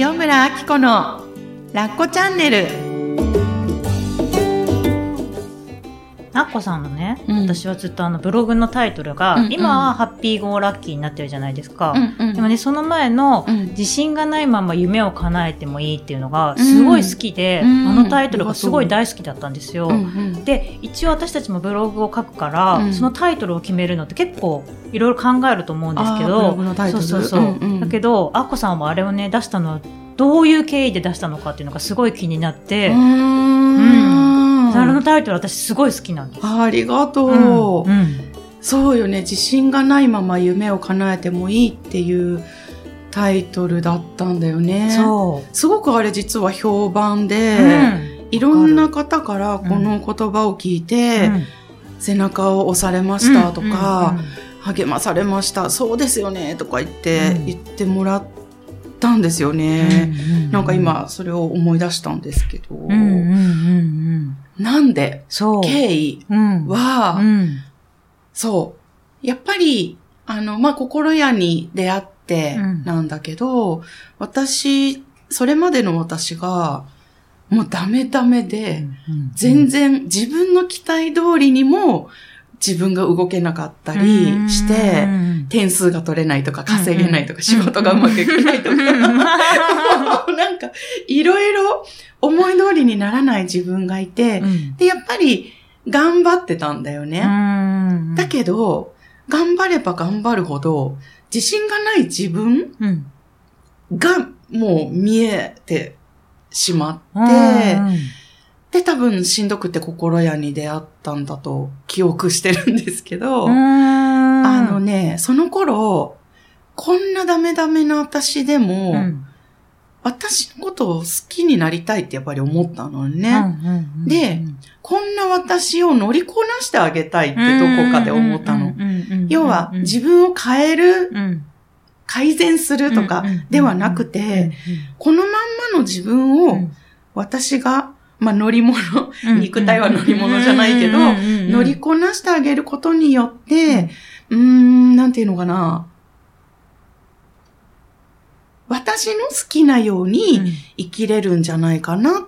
塩村あき子のラッコチャンネル。アッコさんのね、うん。私はずっとあのブログのタイトルが、うんうん。今はハッピーゴーラッキーになってるじゃないですか。うんうん。でもね、その前の、うん。自信がないまま夢を叶えてもいいっていうのがすごい好きで、うん。あのタイトルがすごい大好きだったんですよ。うんうん。で、一応私たちもブログを書くから、うん。そのタイトルを決めるのって結構いろいろ考えると思うんですけど、そうそうそう。うんうん。だけど、アッコさんはあれをね、出したのはどういう経緯で出したのかっていうのがすごい気になって、うーん。あのタイトル私すごい好きなん。です。ありがとう、うん。うんそうよね。自信がないまま夢を叶えてもいいっていうタイトルだったんだよね。そう。すごくあれ実は評判で、うん。いろんな方からこの言葉を聞いて、背中を押されましたとか、励まされましたそうですよねとか言って、うん。言ってもらったんですよね、なんか今それを思い出したんですけど、うんうんうんうん、なんでそう。経緯うん。は、うん。そう。やっぱりあのまあ心屋に出会ってうん。なんだけど、私それまでの私がもうダメダメで、全然自分の期待通りにも自分が動けなかったりして、うん点数が取れないとか稼げないとか、仕事がうまくいかな。いとか、なんかいろいろ思い通りにならない自分がいて、うん。で、やっぱり頑張ってたんだよね。うん。だけど、頑張れば頑張るほど、自信がない自分うん。がもう見えてしまって、うんで、多分しんどくて心屋に出会ったんだと記憶してるんですけど、うん。あのね、その頃、こんなダメダメな私でも、うん。私のことを好きになりたいってやっぱり思ったのね。うんでこんな私を乗りこなしてあげたいってどこかで思ったの。要は、自分を変える、分改善するとかではなくて、このまんまの自分を私が、まあ乗り物、肉体は乗り物じゃないけど乗りこなしてあげることによって、うーん、なんていうのかな。私の好きなように生きれるんじゃないかなっ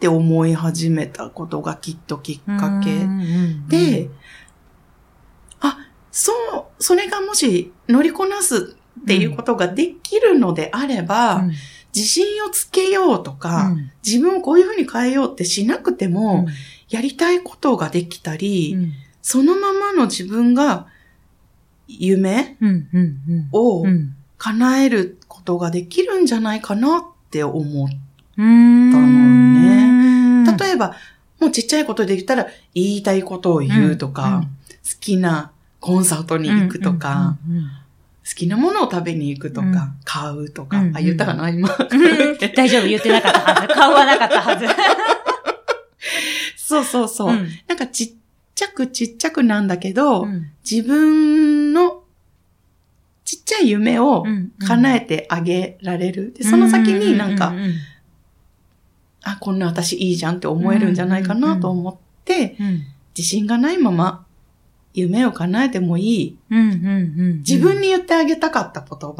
て思い始めたことがきっときっかけ。で、あ、そう、それがもし乗りこなすっていうことができるのであれば、自信をつけようとか、自分をこういうふうに変えようってしなくても、やりたいことができたり、そのままの自分が夢を叶えることができるんじゃないかなって思ったのね。例えば、もうちっちゃいことで言ったら、言いたいことを言うとか、好きなコンサートに行くとか、好きなものを食べに行くとか、うん買うとか、うんうんあ、言ったかな今。大丈夫、言ってなかったはず。顔はなかったはず。そうそうそう。うんなんかちっちゃくちっちゃくなんだけど、うん自分のちっちゃい夢を叶えてあげられる。で、その先になんか、あ、こんな私いいじゃんって思えるんじゃないかなと思って、自信がないまま夢を叶えてもいい。自分に言ってあげたかった言葉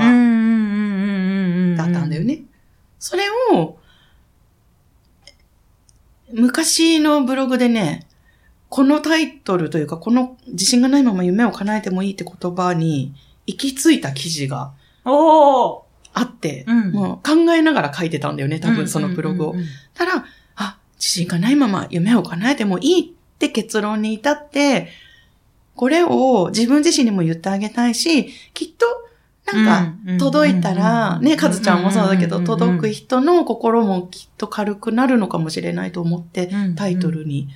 だったんだよね。それを、昔のブログでね、このタイトルというか、この自信がないまま夢を叶えてもいいって言葉に行き着いた記事があって、うんもう考えながら書いてたんだよね、多分そのブログを。たら、あ、自信がないまま夢を叶えてもいいって結論に至って、これを自分自身にも言ってあげたいし、きっと、なんか、届いたら、ね、かずちゃんもそうだけど、届く人の心もきっと軽くなるのかもしれないと思って、タイトルに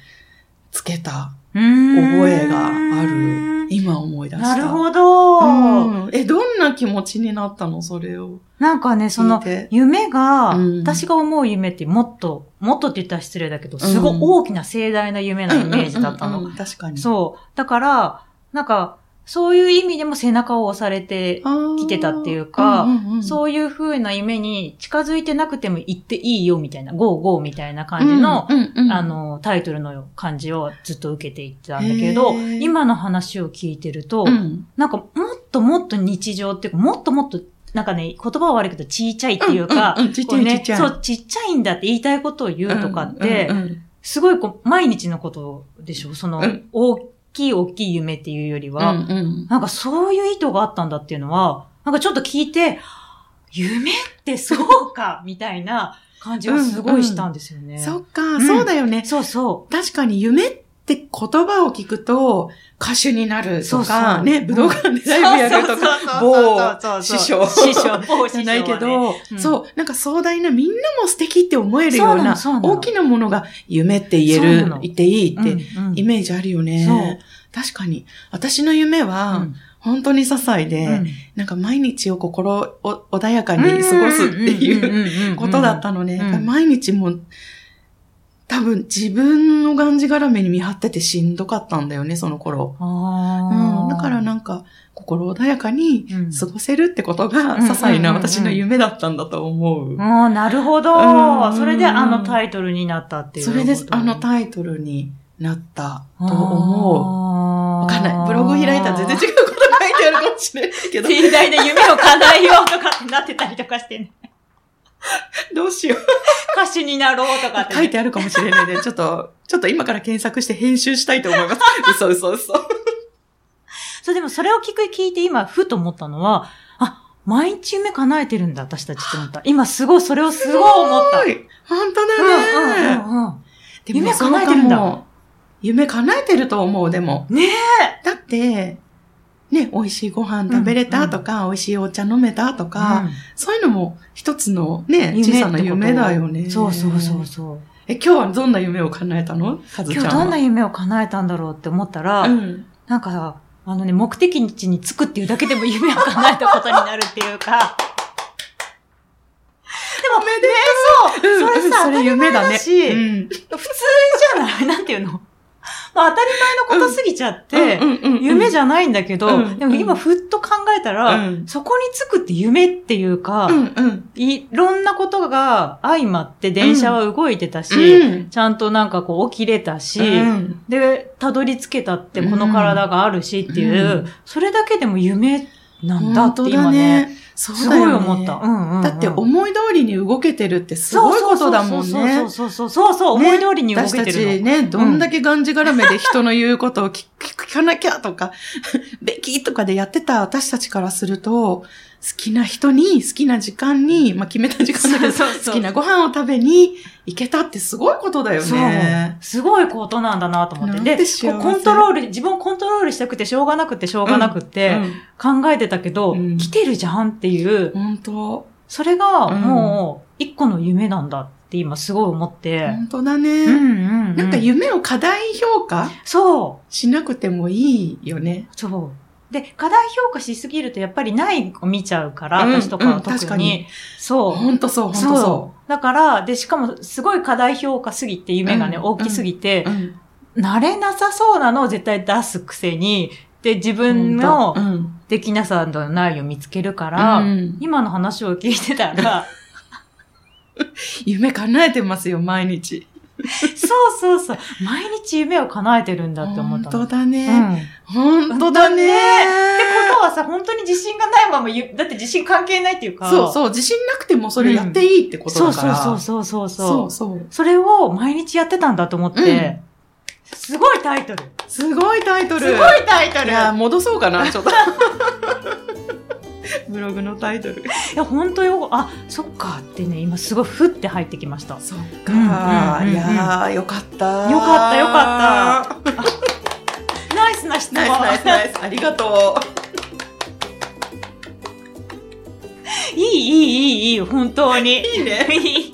つけた覚えがある。今思い出した。なるほど、うんえ、どんな気持ちになったのそれを？なんかね、その夢が、うん私が思う夢ってもっと、もっとって言ったら失礼だけど、すごい大きな盛大な夢なイメージだったの。うんうんうん確かに。そう。だから、なんか、そういう意味でも背中を押されて来来てたっていうかそういう風な夢に近づいてなくても行っていいよみたいな、ゴーゴーみたいな感じの、あ、の、タイトルの感じをずっと受けていったんだけど、今の話を聞いてると、うん。なんかもっともっと日常っていうか、もっともっとなんかね、言葉は悪いけど、ちっちゃいっていうか、うんうんちっちゃいねちっちゃい。そう、ちっちゃいんだって言いたいことを言うとかって、うんうん。すごいこう、毎日のことでしょ？その、うん。大きい大きい夢っていうよりは、うんうんなんかそういう意図があったんだっていうのは、なんかちょっと聞いて、夢ってそうか、みたいな感じがすごいしたんですよね。そっか、んそうだよね。そうそ確かに夢って言葉を聞くと、歌手になるとそうか、ね、武道館でう。ライブやるとか、某某師匠。師匠、某師匠ないけど、うん。そう、なんか壮大な、みんなも素敵って思えるような大きなものが夢って言える言っていいって、イメージあるよね。確かに。私の夢は、うん。本当に些細で、うん。なんか毎日を心お穏やかに過ごすっていううことだったのね。うん毎日も多分自分のがんじがらめに見張っててしんどかったんだよね、その頃。うん、だからなんか心穏やかにうん過ごせるってことがうん些細な私の夢だったんだと思う。ああ、なるほどうん。それであのタイトルになったっていうそれであのイタイトルになったと思う。うわかんない。ブログ開いたら全然違うこと書いてあるかもしれないけど、盛大な夢を叶えようとかってなってたりとかしてね。どうしよう。歌手になろうとかって、ね。書いてあるかもしれないで、ちょっと、ちょっと今から検索して編集したいと思います。嘘嘘嘘。そう、でもそれを聞く、聞いて今、ふと思ったのは、あ、毎日夢叶えてるんだ、私たちって思った。今すごい、それをすごい思った。本当うんだね。うんうんうん。でも夢叶えてるんだ夢叶えてると思う、でも。ねだって、ね、美味しいご飯食べれたとか、美味しいお茶飲めたとか、そういうのも一つのね、夢小さな夢だよね。そうそうそうそう。え、今日はどんな夢を叶えたの？今日どんな夢を叶えたんだろうって思ったら、うん。なんか、あのね、目的地に着くっていうだけでも夢を叶えたことになるっていうか。でも、ね、そう、それさ、当たり前だし、うん。普通じゃない？なんていうの？まあ当たり前のことすぎちゃって、夢じゃゃないんだけど、うんでも今ふっと考えたら、うん。そこに着くって夢っていうか。いろんなことが相まって電車は動いてたし、うん。ちゃんとなんかこう起きれたし、うん。で、たどり着けたってこの体があるしっていう、うんそれだけでも夢なんだって今ね、すごい思った。だって思い通りに動けてるってすごいことだもんね。そうそうそうそうそうそう、ね思い通りに動けてるの。私たちね、どんだけがんじがらめで人の言うことを聞聞かなきゃとか、べきとかでやってた私たちからすると、好きな人に、好きな時間に、まあ決めた時間だけど、好きなご飯を食べに行けたってすごいことだよそうね。。すごいことなんだなと思って。で、コントロール、自分をコントロールしたくてしょうがなくてしょうがなくて考えてたけど、うん来てるじゃんっていう、本当それがうんもう一個の夢なんだって今すごい思って。本当だうんね。うんうん。なんか夢を過大評価そう。しなくてもいいよね。そう。で、過大評価しすぎるとやっぱりないを見ちゃうから、うん私とかはうん確特に。かにそう。本当そう、本当そ。そうだから、で、しかもすごい過大評価すぎて、夢がね、うん大きすぎて。慣れなさそうなのを絶対出すくせに、で、自分のうんできなさのないを見つけるから、うん今の話を聞いてたら、夢叶えてますよ、毎日。そうそうそう、毎日夢を叶えてるんだって思ったの。本当だうん。ね。っ本当だね。てことはさ、本当に自信がないまま言う、だって自信関係ないっていうか。う。そうそう、自信なくてもそれやっていいってことだから。そうそうそうそう。そうそう。それを毎日やってたんだと思って、すごいタイトル。すごいタイトル。すごいタイトル。いや、戻そうかな、ちょっと。ブログのタイトル。いや、本当よ、あ、そっかってね、今すごいふって入ってきました。そっうんうんうんか。うんいやー、よかった。よかったよかった。ナイスな質問。ナイスナイスナイス。ありがといい、いい、いい、いい、本当に。いいねいい。